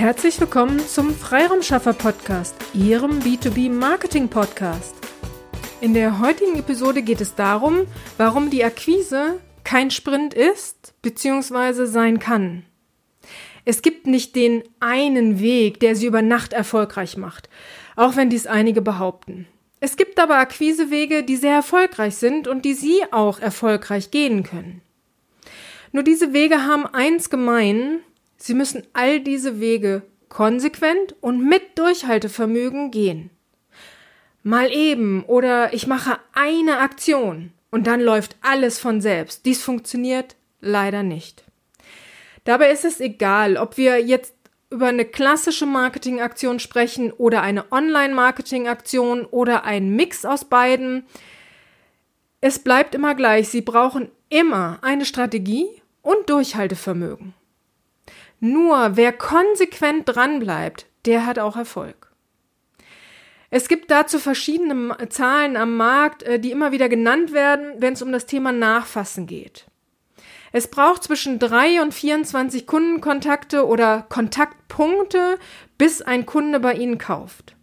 Herzlich willkommen zum Freiraumschaffer Podcast, Ihrem B2B Marketing Podcast. In der heutigen Episode geht es darum, warum die Akquise kein Sprint ist bzw. sein kann. Es gibt nicht den einen Weg, der sie über Nacht erfolgreich macht, auch wenn dies einige behaupten. Es gibt aber Akquisewege, die sehr erfolgreich sind und die Sie auch erfolgreich gehen können. Nur diese Wege haben eins gemein, Sie müssen all diese Wege konsequent und mit Durchhaltevermögen gehen. Mal eben oder ich mache eine Aktion und dann läuft alles von selbst. Dies funktioniert leider nicht. Dabei ist es egal, ob wir jetzt über eine klassische Marketingaktion sprechen oder eine Online-Marketingaktion oder ein Mix aus beiden. Es bleibt immer gleich. Sie brauchen immer eine Strategie und Durchhaltevermögen. Nur wer konsequent dranbleibt, der hat auch Erfolg. Es gibt dazu verschiedene Zahlen am Markt, äh, die immer wieder genannt werden, wenn es um das Thema Nachfassen geht. Es braucht zwischen drei und 24 Kundenkontakte oder Kontaktpunkte, bis ein Kunde bei Ihnen kauft.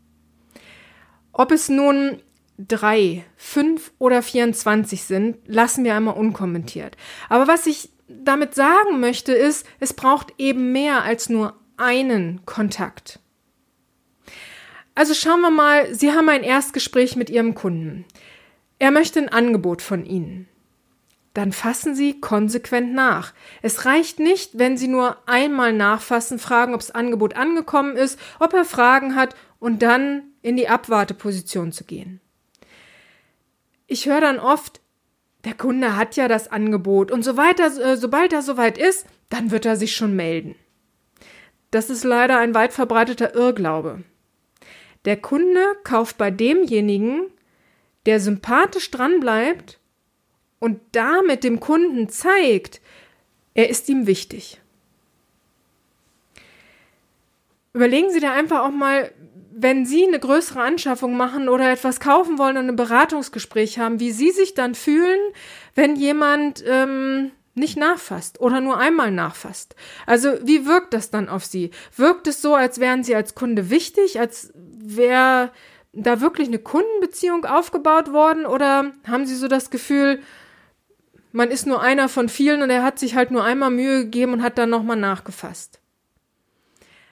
Ob es nun drei, fünf oder 24 sind, lassen wir einmal unkommentiert. Aber was ich damit sagen möchte, ist, es braucht eben mehr als nur einen Kontakt. Also schauen wir mal, Sie haben ein Erstgespräch mit Ihrem Kunden. Er möchte ein Angebot von Ihnen. Dann fassen Sie konsequent nach. Es reicht nicht, wenn Sie nur einmal nachfassen, fragen, ob das Angebot angekommen ist, ob er Fragen hat und dann in die Abwarteposition zu gehen. Ich höre dann oft, der Kunde hat ja das Angebot und so weiter, äh, sobald er soweit ist, dann wird er sich schon melden. Das ist leider ein weit verbreiteter Irrglaube. Der Kunde kauft bei demjenigen, der sympathisch dranbleibt und damit dem Kunden zeigt, er ist ihm wichtig. Überlegen Sie da einfach auch mal, wenn Sie eine größere Anschaffung machen oder etwas kaufen wollen und ein Beratungsgespräch haben, wie Sie sich dann fühlen, wenn jemand ähm, nicht nachfasst oder nur einmal nachfasst. Also wie wirkt das dann auf Sie? Wirkt es so, als wären Sie als Kunde wichtig, als wäre da wirklich eine Kundenbeziehung aufgebaut worden oder haben Sie so das Gefühl, man ist nur einer von vielen und er hat sich halt nur einmal Mühe gegeben und hat dann nochmal nachgefasst?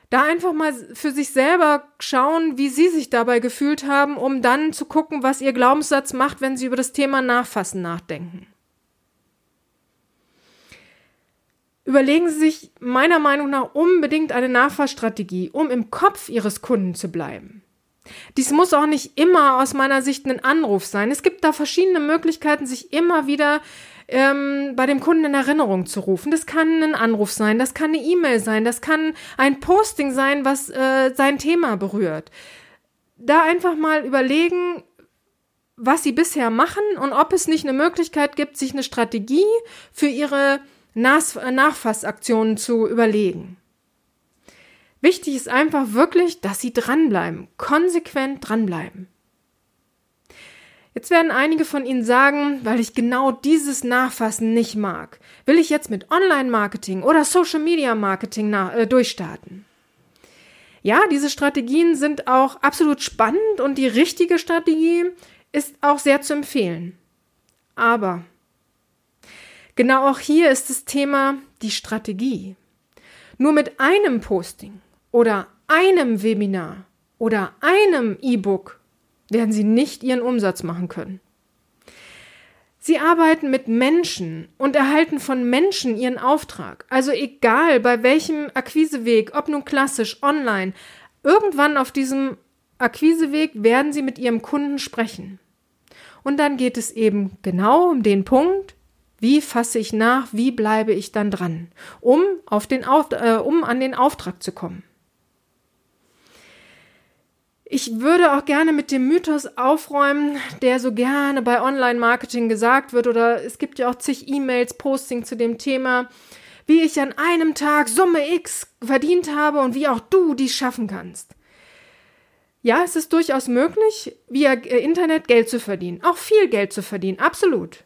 Da einfach mal für sich selber schauen, wie sie sich dabei gefühlt haben, um dann zu gucken, was ihr Glaubenssatz macht, wenn sie über das Thema Nachfassen nachdenken. Überlegen Sie sich meiner Meinung nach unbedingt eine Nachfassstrategie, um im Kopf Ihres Kunden zu bleiben. Dies muss auch nicht immer aus meiner Sicht ein Anruf sein. Es gibt da verschiedene Möglichkeiten, sich immer wieder ähm, bei dem Kunden in Erinnerung zu rufen. Das kann ein Anruf sein, das kann eine E-Mail sein, das kann ein Posting sein, was äh, sein Thema berührt. Da einfach mal überlegen, was sie bisher machen und ob es nicht eine Möglichkeit gibt, sich eine Strategie für ihre Nas Nachfassaktionen zu überlegen. Wichtig ist einfach wirklich, dass sie dranbleiben, konsequent dranbleiben. Jetzt werden einige von Ihnen sagen, weil ich genau dieses Nachfassen nicht mag, will ich jetzt mit Online-Marketing oder Social-Media-Marketing äh, durchstarten. Ja, diese Strategien sind auch absolut spannend und die richtige Strategie ist auch sehr zu empfehlen. Aber genau auch hier ist das Thema die Strategie. Nur mit einem Posting oder einem Webinar oder einem E-Book werden sie nicht ihren Umsatz machen können. Sie arbeiten mit Menschen und erhalten von Menschen ihren Auftrag. Also egal bei welchem Akquiseweg, ob nun klassisch, online, irgendwann auf diesem Akquiseweg werden sie mit ihrem Kunden sprechen. Und dann geht es eben genau um den Punkt, wie fasse ich nach, wie bleibe ich dann dran, um, auf den, äh, um an den Auftrag zu kommen. Ich würde auch gerne mit dem Mythos aufräumen, der so gerne bei Online-Marketing gesagt wird, oder es gibt ja auch zig E-Mails, Posting zu dem Thema, wie ich an einem Tag Summe X verdient habe und wie auch du dies schaffen kannst. Ja, es ist durchaus möglich, via äh, Internet Geld zu verdienen, auch viel Geld zu verdienen, absolut.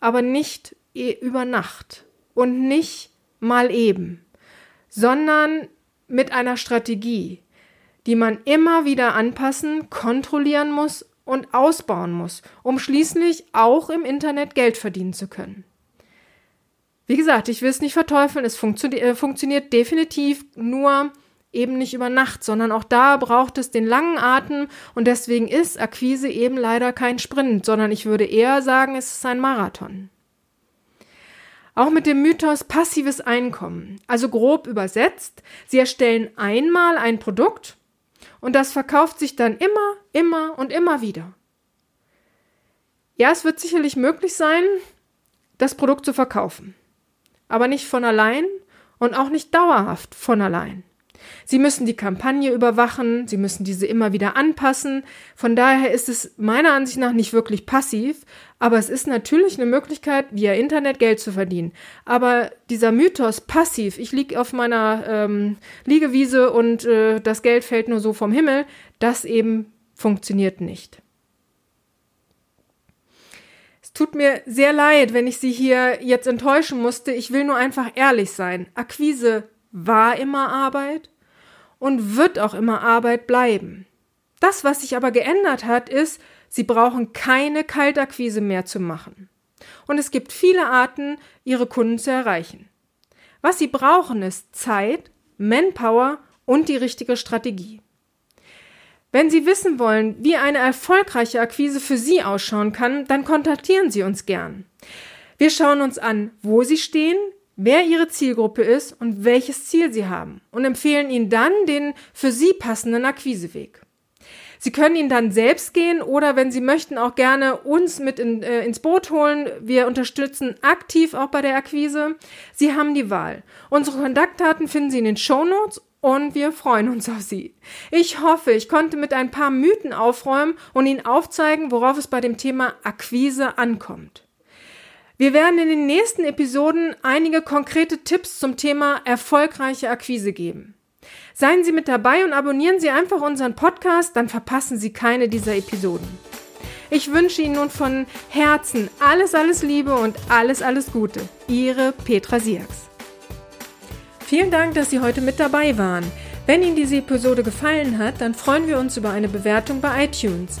Aber nicht über Nacht und nicht mal eben, sondern mit einer Strategie, die man immer wieder anpassen, kontrollieren muss und ausbauen muss, um schließlich auch im Internet Geld verdienen zu können. Wie gesagt, ich will es nicht verteufeln, es funktio äh, funktioniert definitiv nur eben nicht über Nacht, sondern auch da braucht es den langen Atem und deswegen ist Akquise eben leider kein Sprint, sondern ich würde eher sagen, es ist ein Marathon. Auch mit dem Mythos passives Einkommen, also grob übersetzt, Sie erstellen einmal ein Produkt und das verkauft sich dann immer, immer und immer wieder. Ja, es wird sicherlich möglich sein, das Produkt zu verkaufen aber nicht von allein und auch nicht dauerhaft von allein. Sie müssen die Kampagne überwachen, Sie müssen diese immer wieder anpassen. Von daher ist es meiner Ansicht nach nicht wirklich passiv, aber es ist natürlich eine Möglichkeit, via Internet Geld zu verdienen. Aber dieser Mythos passiv, ich liege auf meiner ähm, Liegewiese und äh, das Geld fällt nur so vom Himmel, das eben funktioniert nicht. Es tut mir sehr leid, wenn ich Sie hier jetzt enttäuschen musste. Ich will nur einfach ehrlich sein. Akquise war immer Arbeit und wird auch immer Arbeit bleiben. Das, was sich aber geändert hat, ist, Sie brauchen keine Kaltakquise mehr zu machen. Und es gibt viele Arten, Ihre Kunden zu erreichen. Was Sie brauchen, ist Zeit, Manpower und die richtige Strategie. Wenn Sie wissen wollen, wie eine erfolgreiche Akquise für Sie ausschauen kann, dann kontaktieren Sie uns gern. Wir schauen uns an, wo Sie stehen, wer Ihre Zielgruppe ist und welches Ziel Sie haben und empfehlen Ihnen dann den für Sie passenden Akquiseweg. Sie können ihn dann selbst gehen oder wenn Sie möchten auch gerne uns mit in, äh, ins Boot holen. Wir unterstützen aktiv auch bei der Akquise. Sie haben die Wahl. Unsere Kontaktdaten finden Sie in den Show Notes und wir freuen uns auf Sie. Ich hoffe, ich konnte mit ein paar Mythen aufräumen und Ihnen aufzeigen, worauf es bei dem Thema Akquise ankommt. Wir werden in den nächsten Episoden einige konkrete Tipps zum Thema erfolgreiche Akquise geben. Seien Sie mit dabei und abonnieren Sie einfach unseren Podcast, dann verpassen Sie keine dieser Episoden. Ich wünsche Ihnen nun von Herzen alles, alles Liebe und alles, alles Gute. Ihre Petra Siaks. Vielen Dank, dass Sie heute mit dabei waren. Wenn Ihnen diese Episode gefallen hat, dann freuen wir uns über eine Bewertung bei iTunes.